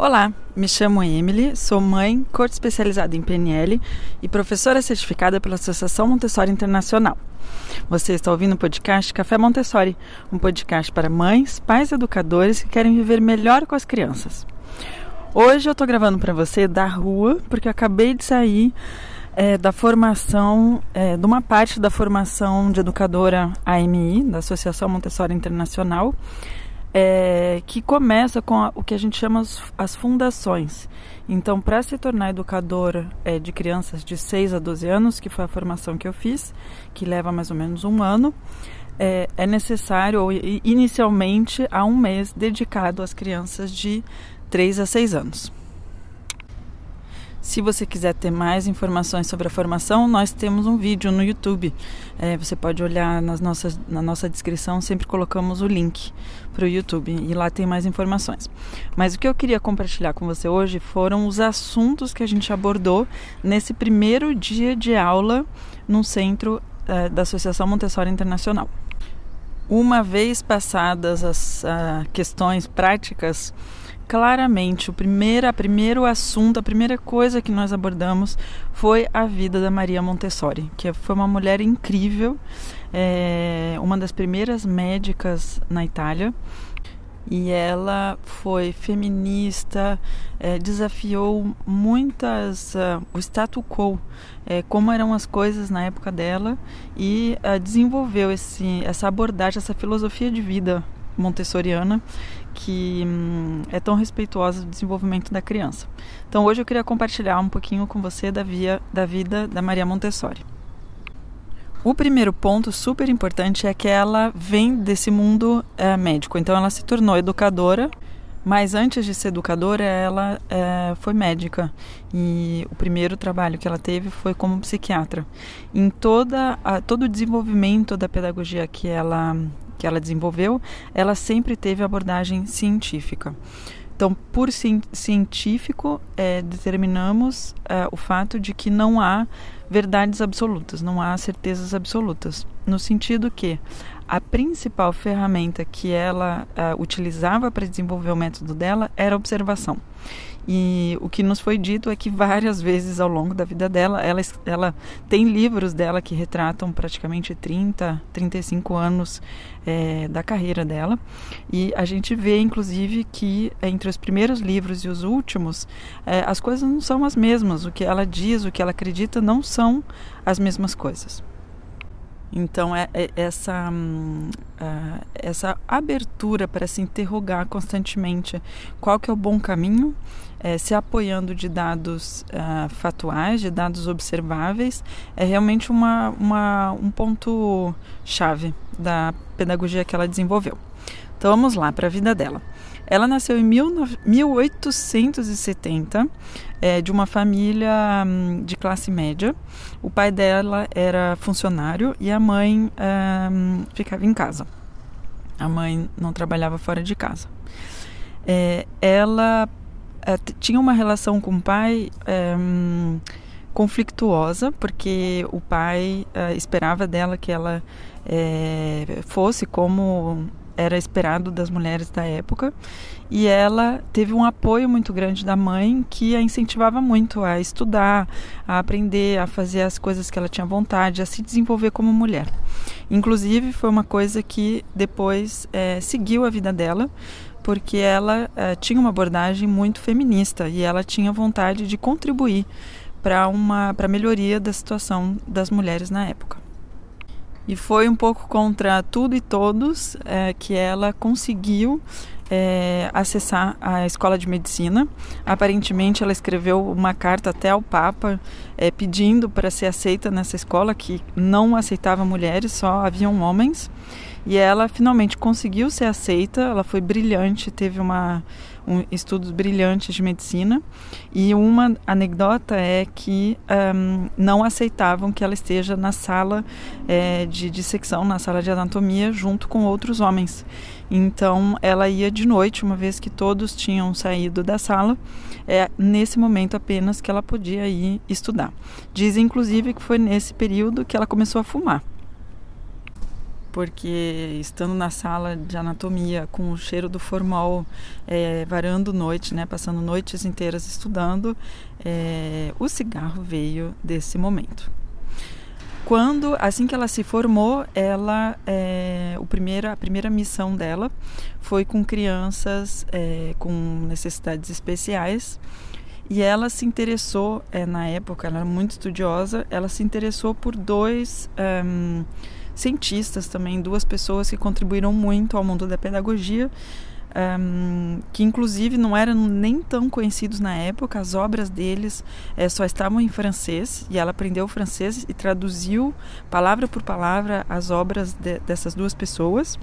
Olá, me chamo Emily, sou mãe, corte especializada em PNL e professora certificada pela Associação Montessori Internacional. Você está ouvindo o podcast Café Montessori, um podcast para mães, pais educadores que querem viver melhor com as crianças. Hoje eu estou gravando para você da rua, porque eu acabei de sair é, da formação, é, de uma parte da formação de educadora AMI, da Associação Montessori Internacional, é, que começa com a, o que a gente chama as, as fundações. Então, para se tornar educadora é, de crianças de 6 a 12 anos, que foi a formação que eu fiz, que leva mais ou menos um ano, é, é necessário, inicialmente, há um mês dedicado às crianças de 3 a 6 anos. Se você quiser ter mais informações sobre a formação, nós temos um vídeo no YouTube. É, você pode olhar nas nossas, na nossa descrição, sempre colocamos o link para o YouTube e lá tem mais informações. Mas o que eu queria compartilhar com você hoje foram os assuntos que a gente abordou nesse primeiro dia de aula no centro é, da Associação Montessori Internacional. Uma vez passadas as uh, questões práticas, claramente o primeiro, primeiro assunto, a primeira coisa que nós abordamos foi a vida da Maria Montessori, que foi uma mulher incrível, é, uma das primeiras médicas na Itália. E ela foi feminista, é, desafiou muitas uh, o status quo, é, como eram as coisas na época dela, e uh, desenvolveu esse, essa abordagem, essa filosofia de vida montessoriana que hum, é tão respeituosa do desenvolvimento da criança. Então hoje eu queria compartilhar um pouquinho com você da, via, da vida da Maria Montessori. O primeiro ponto super importante é que ela vem desse mundo é, médico, então ela se tornou educadora, mas antes de ser educadora ela é, foi médica e o primeiro trabalho que ela teve foi como psiquiatra. Em toda a, todo o desenvolvimento da pedagogia que ela que ela desenvolveu, ela sempre teve abordagem científica. Então, por científico, é, determinamos é, o fato de que não há verdades absolutas, não há certezas absolutas, no sentido que a principal ferramenta que ela é, utilizava para desenvolver o método dela era a observação. E o que nos foi dito é que várias vezes ao longo da vida dela, ela, ela tem livros dela que retratam praticamente 30, 35 anos é, da carreira dela. E a gente vê, inclusive, que entre os primeiros livros e os últimos, é, as coisas não são as mesmas. O que ela diz, o que ela acredita, não são as mesmas coisas. Então, é, é essa, uh, essa abertura para se interrogar constantemente qual que é o bom caminho, é, se apoiando de dados uh, fatuais, de dados observáveis, é realmente uma, uma, um ponto chave da pedagogia que ela desenvolveu. Então, vamos lá para a vida dela. Ela nasceu em 1870 é, de uma família hum, de classe média. O pai dela era funcionário e a mãe hum, ficava em casa. A mãe não trabalhava fora de casa. É, ela é, tinha uma relação com o pai é, hum, conflituosa, porque o pai é, esperava dela que ela é, fosse como era esperado das mulheres da época. E ela teve um apoio muito grande da mãe que a incentivava muito a estudar, a aprender, a fazer as coisas que ela tinha vontade, a se desenvolver como mulher. Inclusive, foi uma coisa que depois é, seguiu a vida dela, porque ela é, tinha uma abordagem muito feminista e ela tinha vontade de contribuir para uma para a melhoria da situação das mulheres na época. E foi um pouco contra tudo e todos é, que ela conseguiu é, acessar a escola de medicina. Aparentemente, ela escreveu uma carta até ao Papa é, pedindo para ser aceita nessa escola, que não aceitava mulheres, só haviam homens. E ela finalmente conseguiu ser aceita, ela foi brilhante, teve uma, um, estudos brilhantes de medicina. E uma anedota é que um, não aceitavam que ela esteja na sala é, de dissecção, na sala de anatomia, junto com outros homens. Então ela ia de noite, uma vez que todos tinham saído da sala, é nesse momento apenas que ela podia ir estudar. Diz inclusive que foi nesse período que ela começou a fumar. Porque estando na sala de anatomia com o cheiro do formol, é, varando noite, né, passando noites inteiras estudando, é, o cigarro veio desse momento. Quando, assim que ela se formou, ela, é, o primeiro, a primeira missão dela foi com crianças é, com necessidades especiais e ela se interessou, é, na época, ela era muito estudiosa, ela se interessou por dois um, cientistas também, duas pessoas que contribuíram muito ao mundo da pedagogia, um, que inclusive não eram nem tão conhecidos na época, as obras deles é, só estavam em francês e ela aprendeu francês e traduziu palavra por palavra as obras de, dessas duas pessoas.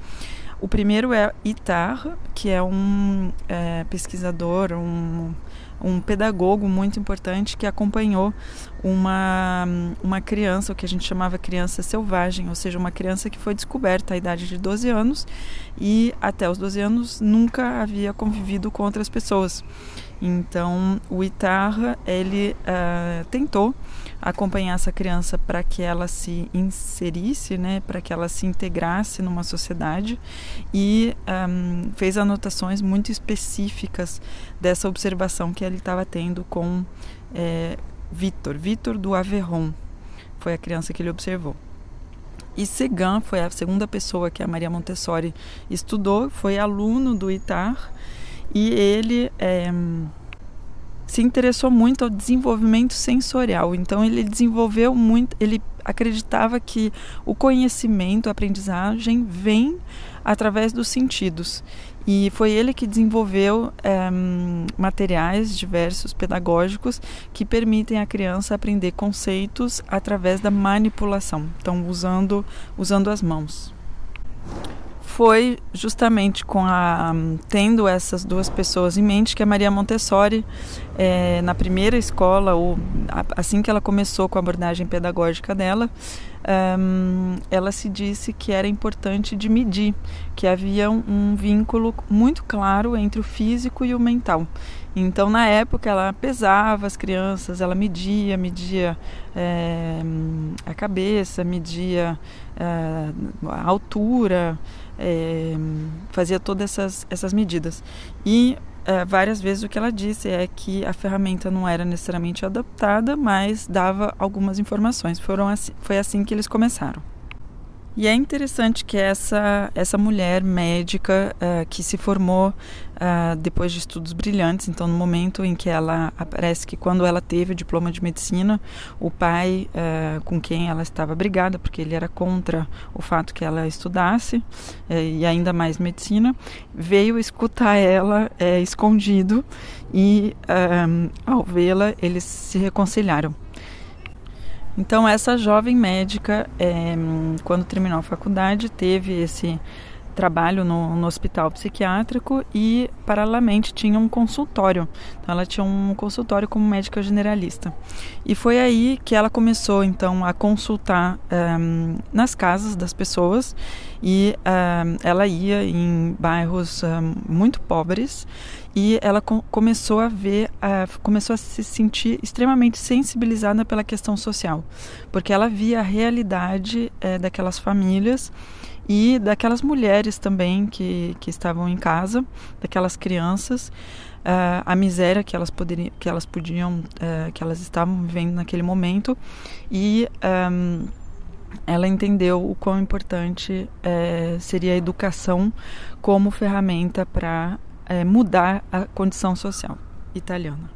O primeiro é Itar, que é um é, pesquisador, um um pedagogo muito importante que acompanhou uma, uma criança, o que a gente chamava criança selvagem, ou seja, uma criança que foi descoberta à idade de 12 anos e até os 12 anos nunca havia convivido com outras pessoas. Então, o Itarra, ele uh, tentou acompanhar essa criança para que ela se inserisse, né, para que ela se integrasse numa sociedade. E um, fez anotações muito específicas dessa observação que ele estava tendo com é, Vitor, Vitor do Averron, foi a criança que ele observou. E Segan foi a segunda pessoa que a Maria Montessori estudou, foi aluno do Itar. E ele é, se interessou muito ao desenvolvimento sensorial. Então ele desenvolveu muito, ele acreditava que o conhecimento, a aprendizagem vem através dos sentidos. E foi ele que desenvolveu é, materiais diversos pedagógicos que permitem à criança aprender conceitos através da manipulação, então usando usando as mãos foi justamente com a tendo essas duas pessoas em mente que a Maria Montessori é, na primeira escola ou assim que ela começou com a abordagem pedagógica dela um, ela se disse que era importante de medir que havia um, um vínculo muito claro entre o físico e o mental. Então, na época, ela pesava as crianças, ela media, media é, a cabeça, media é, a altura, é, fazia todas essas, essas medidas. E é, várias vezes o que ela disse é que a ferramenta não era necessariamente adaptada, mas dava algumas informações. Foram assim, foi assim que eles começaram. E é interessante que essa, essa mulher médica uh, que se formou uh, depois de estudos brilhantes, então no momento em que ela, parece que quando ela teve o diploma de medicina, o pai uh, com quem ela estava brigada, porque ele era contra o fato que ela estudasse, e ainda mais medicina, veio escutar ela escondido e ao vê-la eles se reconciliaram. Então, essa jovem médica, é, quando terminou a faculdade, teve esse trabalho no, no, hospital psiquiátrico e, paralelamente, tinha um consultório. Então, ela tinha um consultório como médica generalista. E foi aí que ela começou, então, a consultar um, nas casas das pessoas e um, ela ia em bairros um, muito pobres e ela com, começou a ver, uh, começou a se sentir extremamente sensibilizada pela questão social, porque ela via a realidade uh, daquelas famílias e daquelas mulheres também que, que estavam em casa, daquelas crianças, uh, a miséria que elas poderiam, que elas podiam, uh, que elas estavam vivendo naquele momento e um, ela entendeu o quão importante uh, seria a educação como ferramenta para mudar a condição social italiana.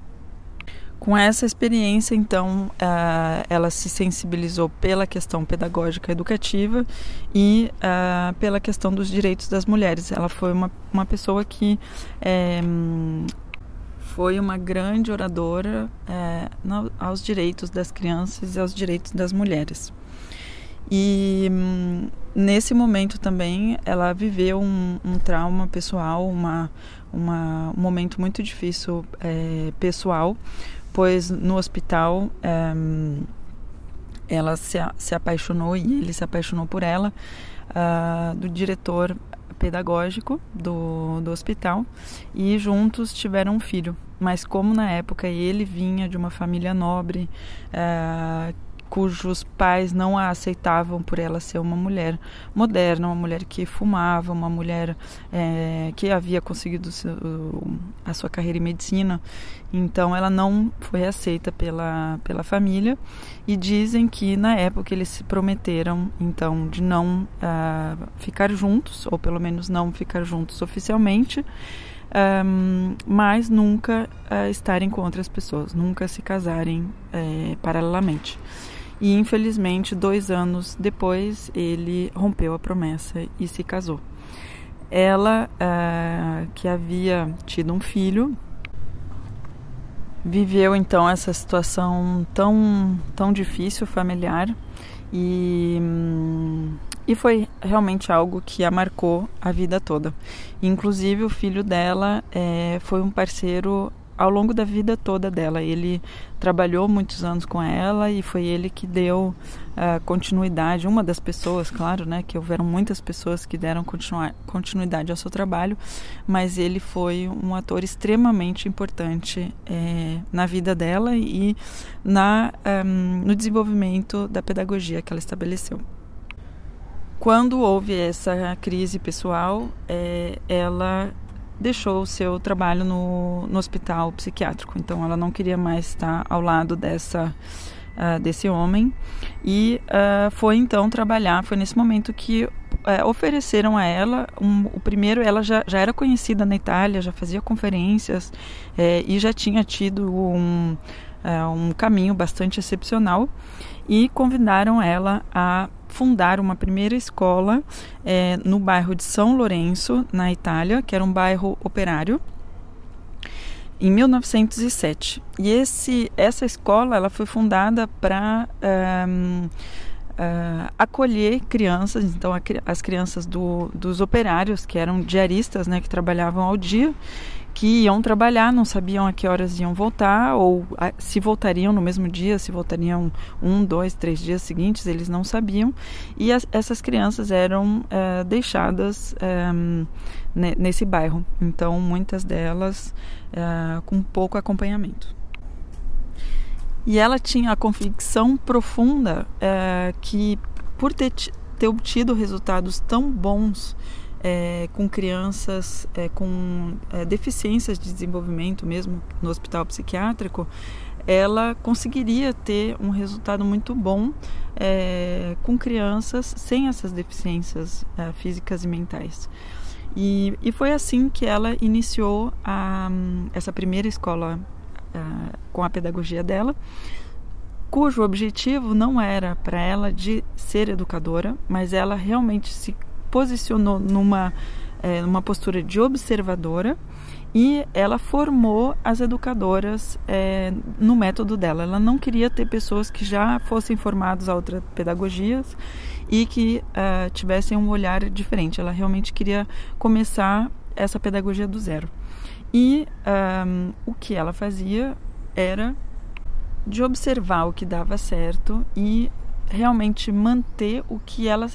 Com essa experiência, então, uh, ela se sensibilizou pela questão pedagógica educativa e uh, pela questão dos direitos das mulheres. Ela foi uma, uma pessoa que é, foi uma grande oradora é, aos direitos das crianças e aos direitos das mulheres. E hum, nesse momento também ela viveu um, um trauma pessoal, uma, uma, um momento muito difícil é, pessoal, pois no hospital um, ela se, se apaixonou e ele se apaixonou por ela, uh, do diretor pedagógico do, do hospital e juntos tiveram um filho. Mas como na época ele vinha de uma família nobre, uh, cujos pais não a aceitavam por ela ser uma mulher moderna, uma mulher que fumava, uma mulher é, que havia conseguido a sua carreira em medicina. Então ela não foi aceita pela, pela família e dizem que na época eles se prometeram então de não uh, ficar juntos, ou pelo menos não ficar juntos oficialmente um, mas nunca uh, estarem com outras pessoas, nunca se casarem uh, paralelamente. E infelizmente, dois anos depois, ele rompeu a promessa e se casou. Ela, uh, que havia tido um filho, viveu então essa situação tão, tão difícil familiar e. E foi realmente algo que a marcou a vida toda. Inclusive, o filho dela é, foi um parceiro ao longo da vida toda dela. Ele trabalhou muitos anos com ela e foi ele que deu uh, continuidade, uma das pessoas, claro, né, que houveram muitas pessoas que deram continuidade ao seu trabalho, mas ele foi um ator extremamente importante é, na vida dela e na, um, no desenvolvimento da pedagogia que ela estabeleceu. Quando houve essa crise pessoal, é, ela deixou o seu trabalho no, no hospital psiquiátrico. Então, ela não queria mais estar ao lado dessa uh, desse homem e uh, foi então trabalhar. Foi nesse momento que uh, ofereceram a ela um, o primeiro. Ela já, já era conhecida na Itália, já fazia conferências é, e já tinha tido um, é, um caminho bastante excepcional e convidaram ela a fundar uma primeira escola é, no bairro de São Lourenço, na Itália, que era um bairro operário, em 1907. E esse, essa escola ela foi fundada para um, uh, ah, acolher crianças, então as crianças do, dos operários, que eram diaristas, né, que trabalhavam ao dia, que iam trabalhar, não sabiam a que horas iam voltar, ou a, se voltariam no mesmo dia, se voltariam um, dois, três dias seguintes, eles não sabiam. E as, essas crianças eram é, deixadas é, nesse bairro, então muitas delas é, com pouco acompanhamento. E ela tinha a convicção profunda que, por ter, ter obtido resultados tão bons é, com crianças é, com é, deficiências de desenvolvimento mesmo no hospital psiquiátrico, ela conseguiria ter um resultado muito bom é, com crianças sem essas deficiências é, físicas e mentais. E, e, foi assim que ela iniciou a, essa primeira escola é, com a pedagogia dela, cujo objetivo não era para ela de ser educadora, mas ela realmente se posicionou numa, é, numa postura de observadora e ela formou as educadoras é, no método dela. Ela não queria ter pessoas que já fossem formadas a outras pedagogias e que uh, tivessem um olhar diferente. Ela realmente queria começar essa pedagogia do zero. E o que ela fazia era de observar o que dava certo e realmente manter o que ela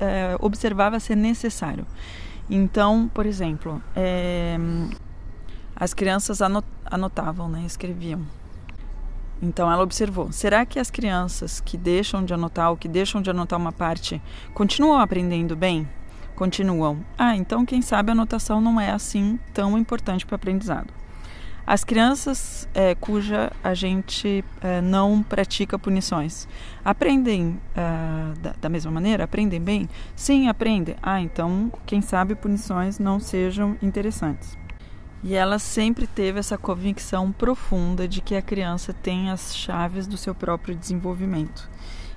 é, observava ser necessário. Então, por exemplo, é, as crianças anotavam, né, escreviam. Então ela observou: será que as crianças que deixam de anotar ou que deixam de anotar uma parte continuam aprendendo bem? Continuam. Ah, então quem sabe a anotação não é assim tão importante para o aprendizado. As crianças é, cuja a gente é, não pratica punições aprendem é, da, da, mesma maneira? Aprendem bem? Sim, aprendem. Ah, então quem sabe punições não sejam interessantes. E ela sempre teve essa convicção profunda de que a criança tem as chaves do seu próprio desenvolvimento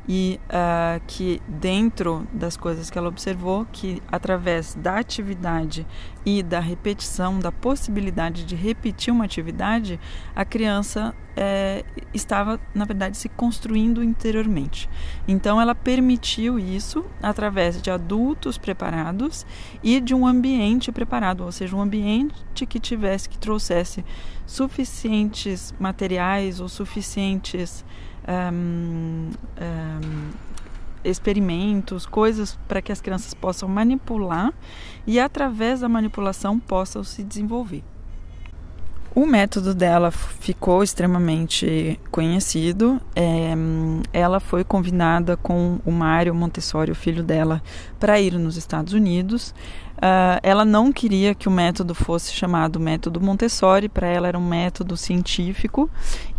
e uh, que dentro das coisas que ela observou, que através da atividade e da repetição, da possibilidade de repetir uma atividade, a criança é, estava, na verdade, se construindo interiormente. Então, ela permitiu isso através de adultos preparados e de um ambiente preparado, ou seja, um ambiente que tivesse, que trouxesse suficientes materiais ou suficientes um, um, experimentos, coisas para que as crianças possam manipular e através da manipulação possam se desenvolver. O método dela ficou extremamente conhecido. É, ela foi convidada com o Mário Montessori, o filho dela, para ir nos Estados Unidos. Uh, ela não queria que o método fosse chamado método Montessori, para ela era um método científico.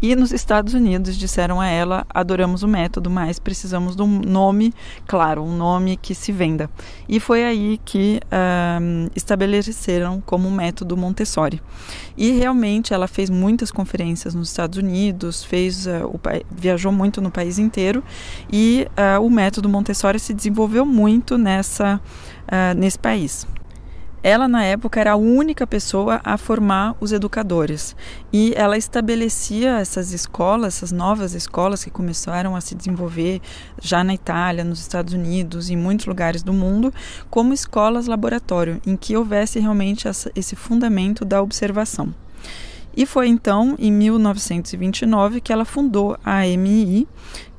E nos Estados Unidos disseram a ela: adoramos o método, mas precisamos de um nome, claro, um nome que se venda. E foi aí que uh, estabeleceram como método Montessori. E realmente ela fez muitas conferências nos Estados Unidos, fez uh, o, viajou muito no país inteiro e o método Montessori se desenvolveu muito nessa uh, nesse país. Ela, na época, era a única pessoa a formar os educadores. E ela estabelecia essas escolas, essas novas escolas que começaram a se desenvolver já na Itália, nos Estados Unidos e em muitos lugares do mundo, como escolas laboratório, em que houvesse realmente essa, esse fundamento da observação. E foi então, em 1929, que ela fundou a AMI,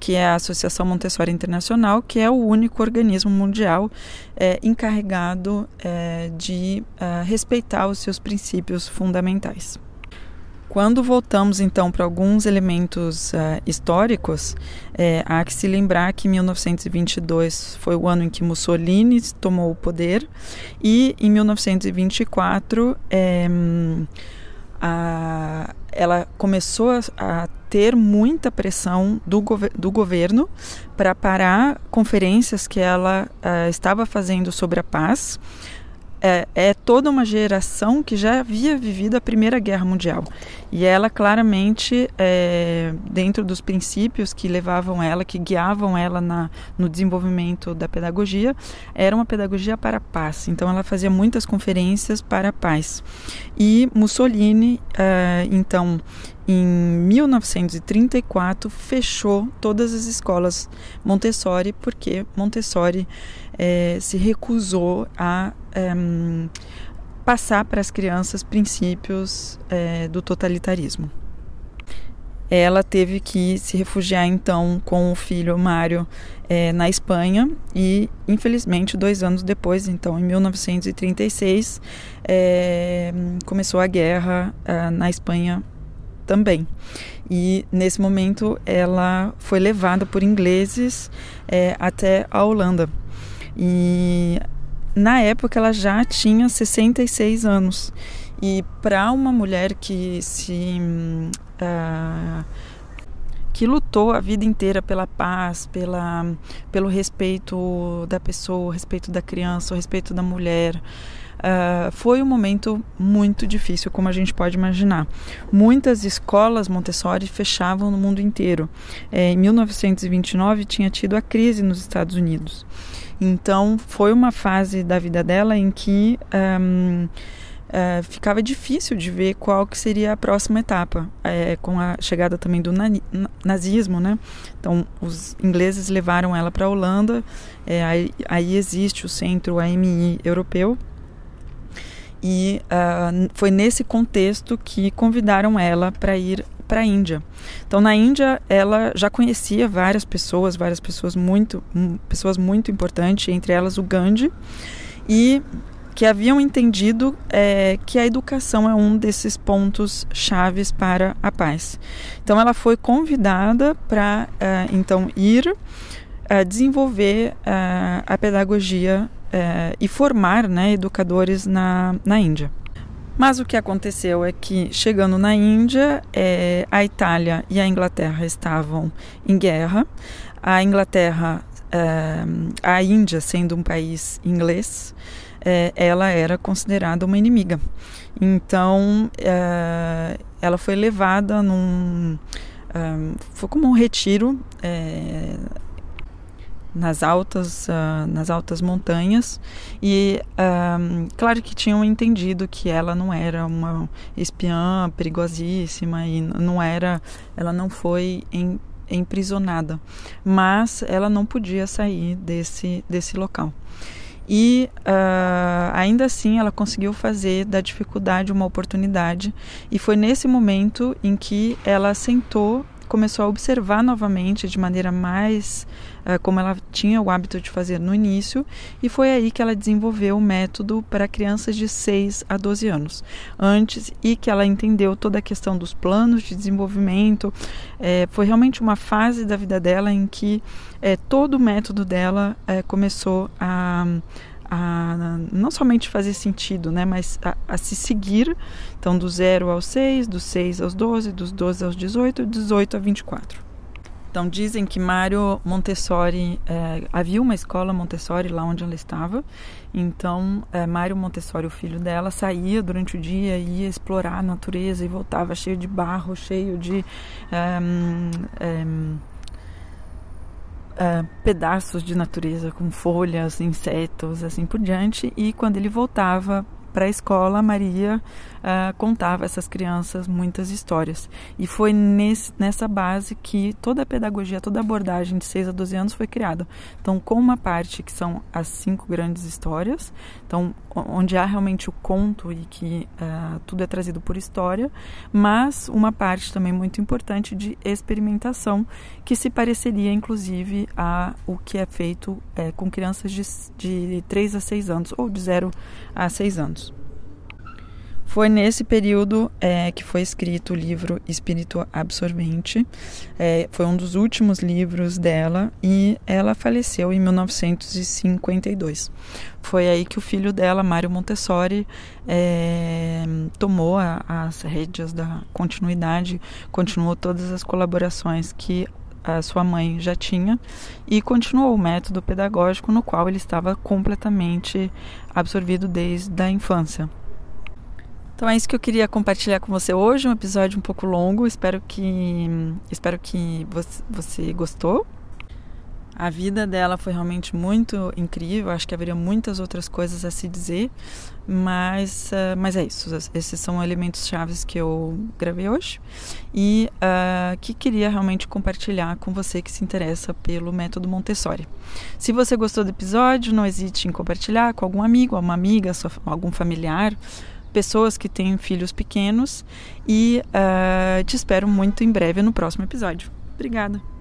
que é a Associação Montessori Internacional, que é o único organismo mundial é, encarregado é, de é, respeitar os seus princípios fundamentais. Quando voltamos então para alguns elementos uh, históricos, é, há que se lembrar que 1922 foi o ano em que Mussolini tomou o poder e em 1924 é, a, ela começou a, a, ter muita pressão do, gover do governo para parar conferências que ela uh, estava fazendo sobre a paz é, é, toda uma geração que já havia vivido a Primeira Guerra Mundial. E ela, claramente, é, dentro dos princípios que levavam ela, que guiavam ela na, no desenvolvimento da pedagogia, era uma pedagogia para a paz. Então, ela fazia muitas conferências para a paz. E Mussolini, é, então, em 1934 fechou todas as escolas Montessori porque Montessori é, se recusou a passar para as crianças princípios é, do totalitarismo. Ela teve que se refugiar então com o filho Mário é, na Espanha e, infelizmente, dois anos depois, então em 1936, é, começou a guerra é, na Espanha também. E nesse momento ela foi levada por ingleses é, até a Holanda. E na época ela já tinha 66 anos. E para uma mulher que se. Uh, que lutou a vida inteira pela paz, pela, pelo respeito da pessoa, respeito da criança, respeito da mulher, Uh, foi um momento muito difícil, como a gente pode imaginar. Muitas escolas Montessori fechavam no mundo inteiro. É, em 1929 tinha tido a crise nos Estados Unidos. Então foi uma fase da vida dela em que um, uh, eh, ficava difícil de ver qual que seria a próxima etapa, é, com a chegada também do nazismo, né? Então os ingleses levaram ela para a Holanda, é, aí, aí existe o centro AMI europeu e uh, foi nesse contexto que convidaram ela para ir para a Índia. Então na Índia ela já conhecia várias pessoas, várias pessoas muito, pessoas muito importantes, entre elas o Gandhi, e que haviam entendido é, que a educação é um desses pontos chaves para a paz. Então ela foi convidada para uh, então ir uh, desenvolver uh, a pedagogia é, e formar né, educadores na, na Índia. Mas o que aconteceu é que, chegando na Índia, é, a Itália e a Inglaterra estavam em guerra. A Inglaterra, é, a Índia sendo um país inglês, é, ela era considerada uma inimiga. Então, é, ela foi levada num. É, foi como um retiro nas altas, uh, nas altas montanhas. E um, claro que tinham entendido que ela não era uma espiã perigosíssima e não era, ela não foi em, emprisonada, mas ela não podia sair desse desse local. E uh, ainda assim ela conseguiu fazer da dificuldade uma oportunidade, e foi nesse momento em que ela sentou começou a observar novamente de maneira mais uh, como ela tinha o hábito de fazer no início, e foi aí que ela desenvolveu o método para crianças de 6 a 12 anos. Antes, e que ela entendeu toda a questão dos planos de desenvolvimento, é, foi realmente uma fase da vida dela em que é, todo o método dela é, começou a a não somente fazer sentido, né, mas a, a, se seguir, então do 0 aos 6, dos 6 aos 12, dos 12 aos 18, 18 a 24. Então dizem que Mário Montessori é, havia uma escola Montessori lá onde ela estava. Então é, Mário Montessori, o filho dela, saía durante o dia ia explorar a natureza e voltava cheio de barro, cheio de é, Uh, pedaços de natureza com folhas, insetos, assim por diante. E quando ele voltava para a escola, Maria uh, contava a essas crianças muitas histórias. E foi nesse, nessa base que toda a pedagogia, toda a abordagem de 6 a 12 anos foi criada. Então, com uma parte que são as cinco grandes histórias, então onde há realmente o conto e que uh, tudo é trazido por história, mas uma parte também muito importante de experimentação, que se pareceria inclusive a o que é feito é, com crianças de, de 3 a 6 anos, ou de 0 a 6 anos. Foi nesse período é, que foi escrito o livro Espírito Absorvente. É, foi um dos últimos livros dela e ela faleceu em 1952. Foi aí que o filho dela, Mário Montessori, é, tomou a, as rédeas da continuidade, continuou todas as colaborações que a sua mãe já tinha e continuou o método pedagógico no qual ele estava completamente absorvido desde a infância. Então é isso que eu queria compartilhar com você hoje, um episódio um pouco longo. Espero que espero que você, gostou. A vida dela foi realmente muito incrível. Acho que haveria muitas outras coisas a se dizer, mas, uh, mas é isso. Esses são elementos chaves que eu gravei hoje e uh, que queria realmente compartilhar com você que se interessa pelo método Montessori. Se você gostou do episódio, não hesite em compartilhar com algum amigo, uma amiga, algum familiar pessoas que têm filhos pequenos e uh, te espero muito em breve no próximo episódio. Obrigada!